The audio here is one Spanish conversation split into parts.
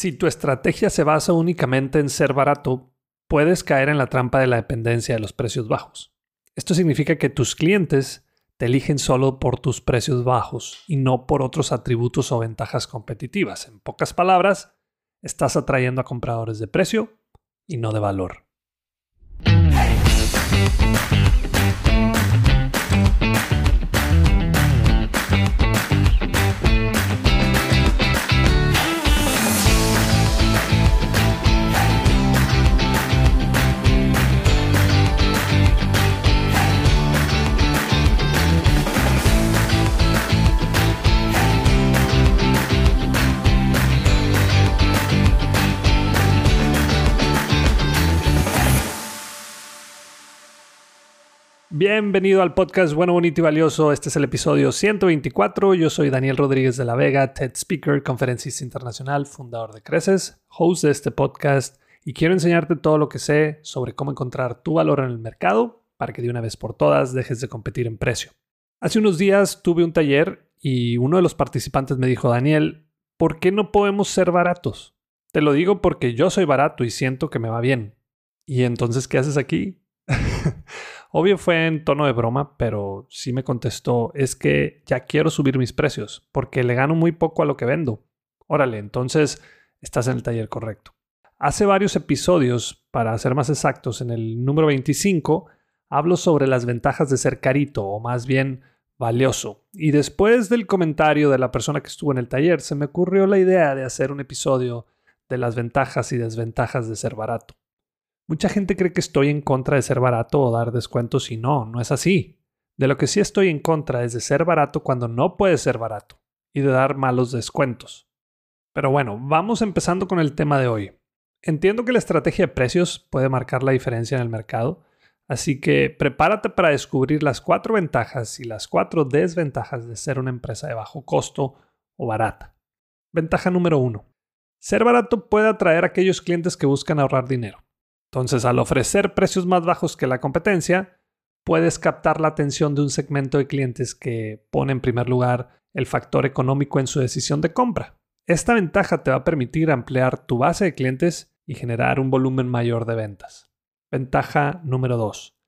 Si tu estrategia se basa únicamente en ser barato, puedes caer en la trampa de la dependencia de los precios bajos. Esto significa que tus clientes te eligen solo por tus precios bajos y no por otros atributos o ventajas competitivas. En pocas palabras, estás atrayendo a compradores de precio y no de valor. Bienvenido al podcast Bueno, Bonito y Valioso. Este es el episodio 124. Yo soy Daniel Rodríguez de la Vega, TED Speaker, conferencista internacional, fundador de Creces, host de este podcast y quiero enseñarte todo lo que sé sobre cómo encontrar tu valor en el mercado para que de una vez por todas dejes de competir en precio. Hace unos días tuve un taller y uno de los participantes me dijo, Daniel, ¿por qué no podemos ser baratos? Te lo digo porque yo soy barato y siento que me va bien. ¿Y entonces qué haces aquí? Obvio fue en tono de broma, pero sí me contestó, es que ya quiero subir mis precios, porque le gano muy poco a lo que vendo. Órale, entonces estás en el taller correcto. Hace varios episodios, para ser más exactos, en el número 25, hablo sobre las ventajas de ser carito, o más bien valioso. Y después del comentario de la persona que estuvo en el taller, se me ocurrió la idea de hacer un episodio de las ventajas y desventajas de ser barato. Mucha gente cree que estoy en contra de ser barato o dar descuentos y no, no es así. De lo que sí estoy en contra es de ser barato cuando no puede ser barato y de dar malos descuentos. Pero bueno, vamos empezando con el tema de hoy. Entiendo que la estrategia de precios puede marcar la diferencia en el mercado, así que prepárate para descubrir las cuatro ventajas y las cuatro desventajas de ser una empresa de bajo costo o barata. Ventaja número uno. Ser barato puede atraer a aquellos clientes que buscan ahorrar dinero. Entonces, al ofrecer precios más bajos que la competencia, puedes captar la atención de un segmento de clientes que pone en primer lugar el factor económico en su decisión de compra. Esta ventaja te va a permitir ampliar tu base de clientes y generar un volumen mayor de ventas. Ventaja número 2.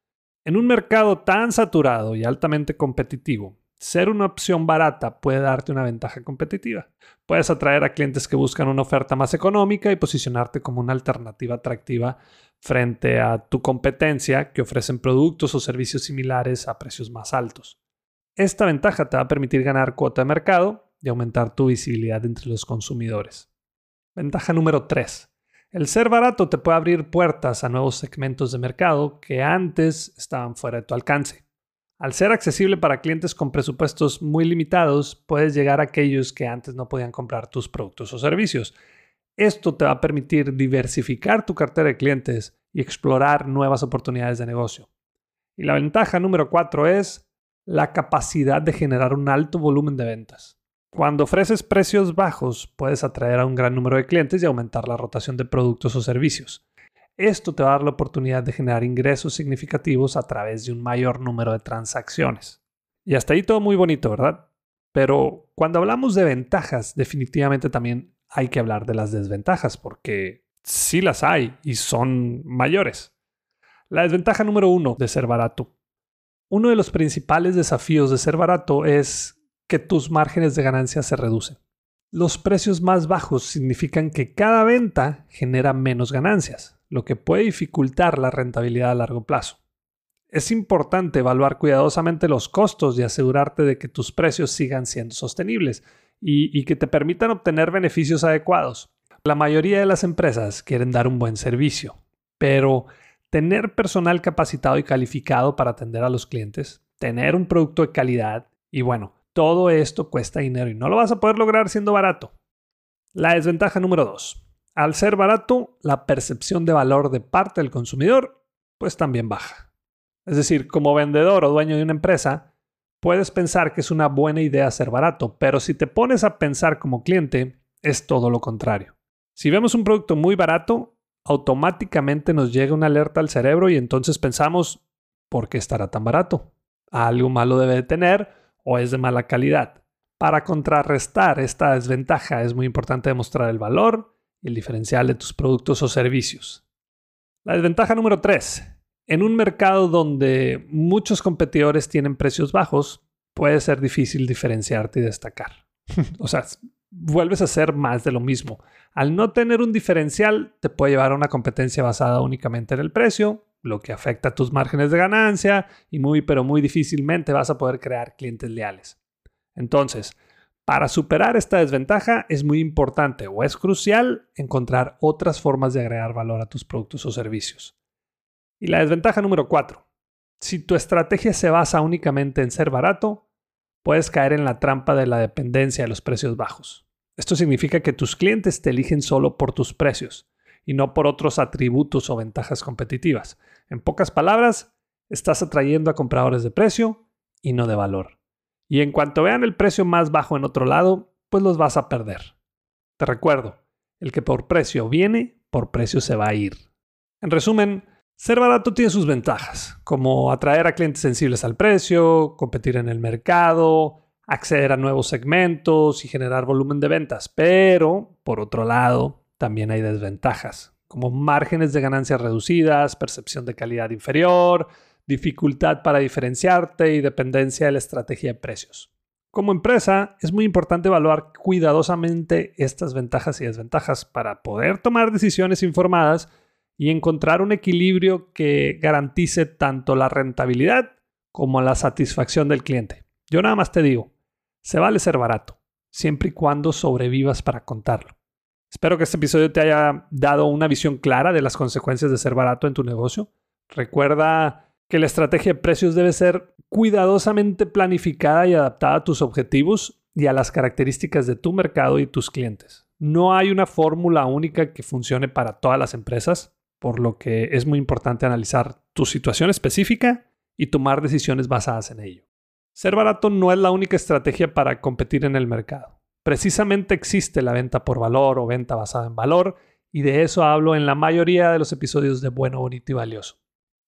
En un mercado tan saturado y altamente competitivo, ser una opción barata puede darte una ventaja competitiva. Puedes atraer a clientes que buscan una oferta más económica y posicionarte como una alternativa atractiva frente a tu competencia que ofrecen productos o servicios similares a precios más altos. Esta ventaja te va a permitir ganar cuota de mercado y aumentar tu visibilidad entre los consumidores. Ventaja número 3. El ser barato te puede abrir puertas a nuevos segmentos de mercado que antes estaban fuera de tu alcance. Al ser accesible para clientes con presupuestos muy limitados, puedes llegar a aquellos que antes no podían comprar tus productos o servicios. Esto te va a permitir diversificar tu cartera de clientes y explorar nuevas oportunidades de negocio. Y la ventaja número cuatro es la capacidad de generar un alto volumen de ventas. Cuando ofreces precios bajos, puedes atraer a un gran número de clientes y aumentar la rotación de productos o servicios. Esto te va a dar la oportunidad de generar ingresos significativos a través de un mayor número de transacciones. Y hasta ahí todo muy bonito, ¿verdad? Pero cuando hablamos de ventajas, definitivamente también hay que hablar de las desventajas, porque sí las hay y son mayores. La desventaja número uno de ser barato. Uno de los principales desafíos de ser barato es que tus márgenes de ganancia se reducen. Los precios más bajos significan que cada venta genera menos ganancias lo que puede dificultar la rentabilidad a largo plazo. Es importante evaluar cuidadosamente los costos y asegurarte de que tus precios sigan siendo sostenibles y, que te permitan obtener beneficios adecuados. La mayoría de las empresas quieren dar un buen servicio, pero tener personal capacitado y calificado para atender a los clientes, tener un producto de calidad y bueno, todo esto cuesta dinero y no lo vas a poder lograr siendo barato. La desventaja número 2. Al ser barato, la percepción de valor de parte del consumidor pues también baja. Es decir, como vendedor o dueño de una empresa, puedes pensar que es una buena idea ser barato, pero si te pones a pensar como cliente, es todo lo contrario. Si vemos un producto muy barato, automáticamente nos llega una alerta al cerebro y entonces pensamos, ¿por qué estará tan barato? Algo malo debe de tener o es de mala calidad. Para contrarrestar esta desventaja es muy importante demostrar el valor y el diferencial de tus productos o servicios. La desventaja número 3. En un mercado donde muchos competidores tienen precios bajos, puede ser difícil diferenciarte y destacar. o sea, vuelves a hacer más de lo mismo. Al no tener un diferencial, te puede llevar a una competencia basada únicamente en el precio, lo que afecta a tus márgenes de ganancia y muy, pero muy difícilmente vas a poder crear clientes leales. Entonces, para superar esta desventaja es muy importante o es crucial encontrar otras formas de agregar valor a tus productos o servicios. Y la desventaja número 4. Si tu estrategia se basa únicamente en ser barato, puedes caer en la trampa de la dependencia de los precios bajos. Esto significa que tus clientes te eligen solo por tus precios y no por otros atributos o ventajas competitivas. En pocas palabras, estás atrayendo a compradores de precio y no de valor. Y en cuanto vean el precio más bajo en otro lado, pues los vas a perder. Te recuerdo, el que por precio viene, por precio se va a ir. En resumen, ser barato tiene sus ventajas, como atraer a clientes sensibles al precio, competir en el mercado, acceder a nuevos segmentos y generar volumen de ventas. Pero, por otro lado, también hay desventajas, como márgenes de ganancias reducidas, percepción de calidad inferior, dificultad para diferenciarte y dependencia de la estrategia de precios. Como empresa, es muy importante evaluar cuidadosamente estas ventajas y desventajas para poder tomar decisiones informadas y encontrar un equilibrio que garantice tanto la rentabilidad como la satisfacción del cliente. Yo nada más te digo, se vale ser barato, siempre y cuando sobrevivas para contarlo. Espero que este episodio te haya dado una visión clara de las consecuencias de ser barato en tu negocio. Recuerda que la estrategia de precios debe ser cuidadosamente planificada y adaptada a tus objetivos y a las características de tu mercado y tus clientes. No hay una fórmula única que funcione para todas las empresas, por lo que es muy importante analizar tu situación específica y tomar decisiones basadas en ello. Ser barato no es la única estrategia para competir en el mercado. Precisamente existe la venta por valor o venta basada en valor, y de eso hablo en la mayoría de los episodios de Bueno, Bonito y Valioso.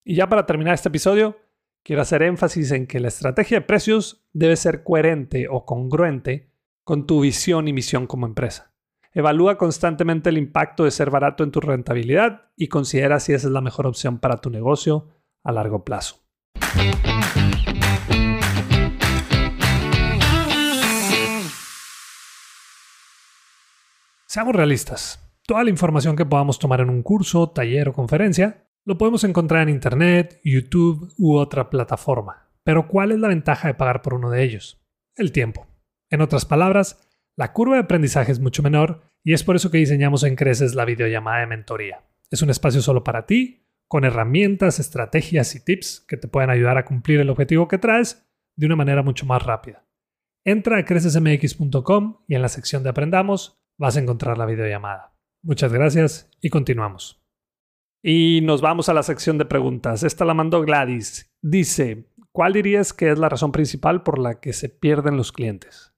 Y ya para terminar este episodio, quiero hacer énfasis en que la estrategia de precios debe ser coherente o congruente con tu visión y misión como empresa. Evalúa constantemente el impacto de ser barato en tu rentabilidad y considera si esa es la mejor opción para tu negocio a largo plazo. Seamos realistas. Toda la información que podamos tomar en un curso, taller o conferencia lo podemos encontrar en Internet, YouTube u otra plataforma. Pero ¿cuál es la ventaja de pagar por uno de ellos? El tiempo. En otras palabras, la curva de aprendizaje es mucho menor y es por eso que diseñamos en Creces la videollamada de mentoría. Es un espacio solo para ti, con herramientas, estrategias y tips que te pueden ayudar a cumplir el objetivo que traes de una manera mucho más rápida. Entra a crecesmx.com y en la sección de Aprendamos vas a encontrar la videollamada. Muchas gracias y continuamos. Y nos vamos a la sección de preguntas. Esta la mandó Gladys. Dice, ¿cuál dirías que es la razón principal por la que se pierden los clientes?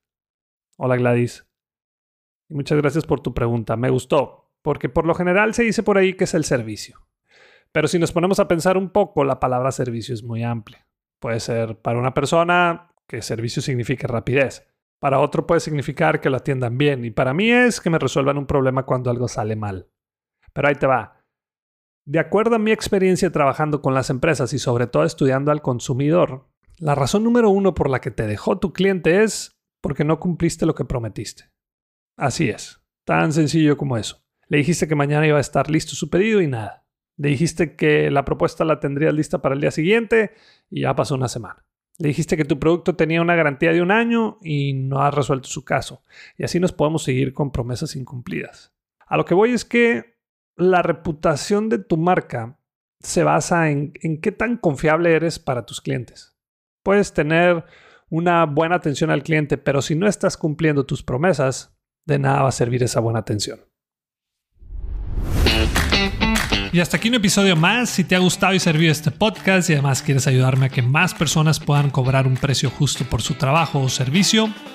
Hola Gladys. Muchas gracias por tu pregunta. Me gustó, porque por lo general se dice por ahí que es el servicio. Pero si nos ponemos a pensar un poco, la palabra servicio es muy amplia. Puede ser para una persona que servicio significa rapidez. Para otro puede significar que lo atiendan bien. Y para mí es que me resuelvan un problema cuando algo sale mal. Pero ahí te va. De acuerdo a mi experiencia trabajando con las empresas y sobre todo estudiando al consumidor, la razón número uno por la que te dejó tu cliente es porque no cumpliste lo que prometiste. Así es, tan sencillo como eso. Le dijiste que mañana iba a estar listo su pedido y nada. Le dijiste que la propuesta la tendrías lista para el día siguiente y ya pasó una semana. Le dijiste que tu producto tenía una garantía de un año y no has resuelto su caso. Y así nos podemos seguir con promesas incumplidas. A lo que voy es que la reputación de tu marca se basa en, qué tan confiable eres para tus clientes. Puedes tener una buena atención al cliente, pero si no estás cumpliendo tus promesas, de nada va a servir esa buena atención. Y hasta aquí un episodio más. Si te ha gustado y servido este podcast y además quieres ayudarme a que más personas puedan cobrar un precio justo por su trabajo o servicio,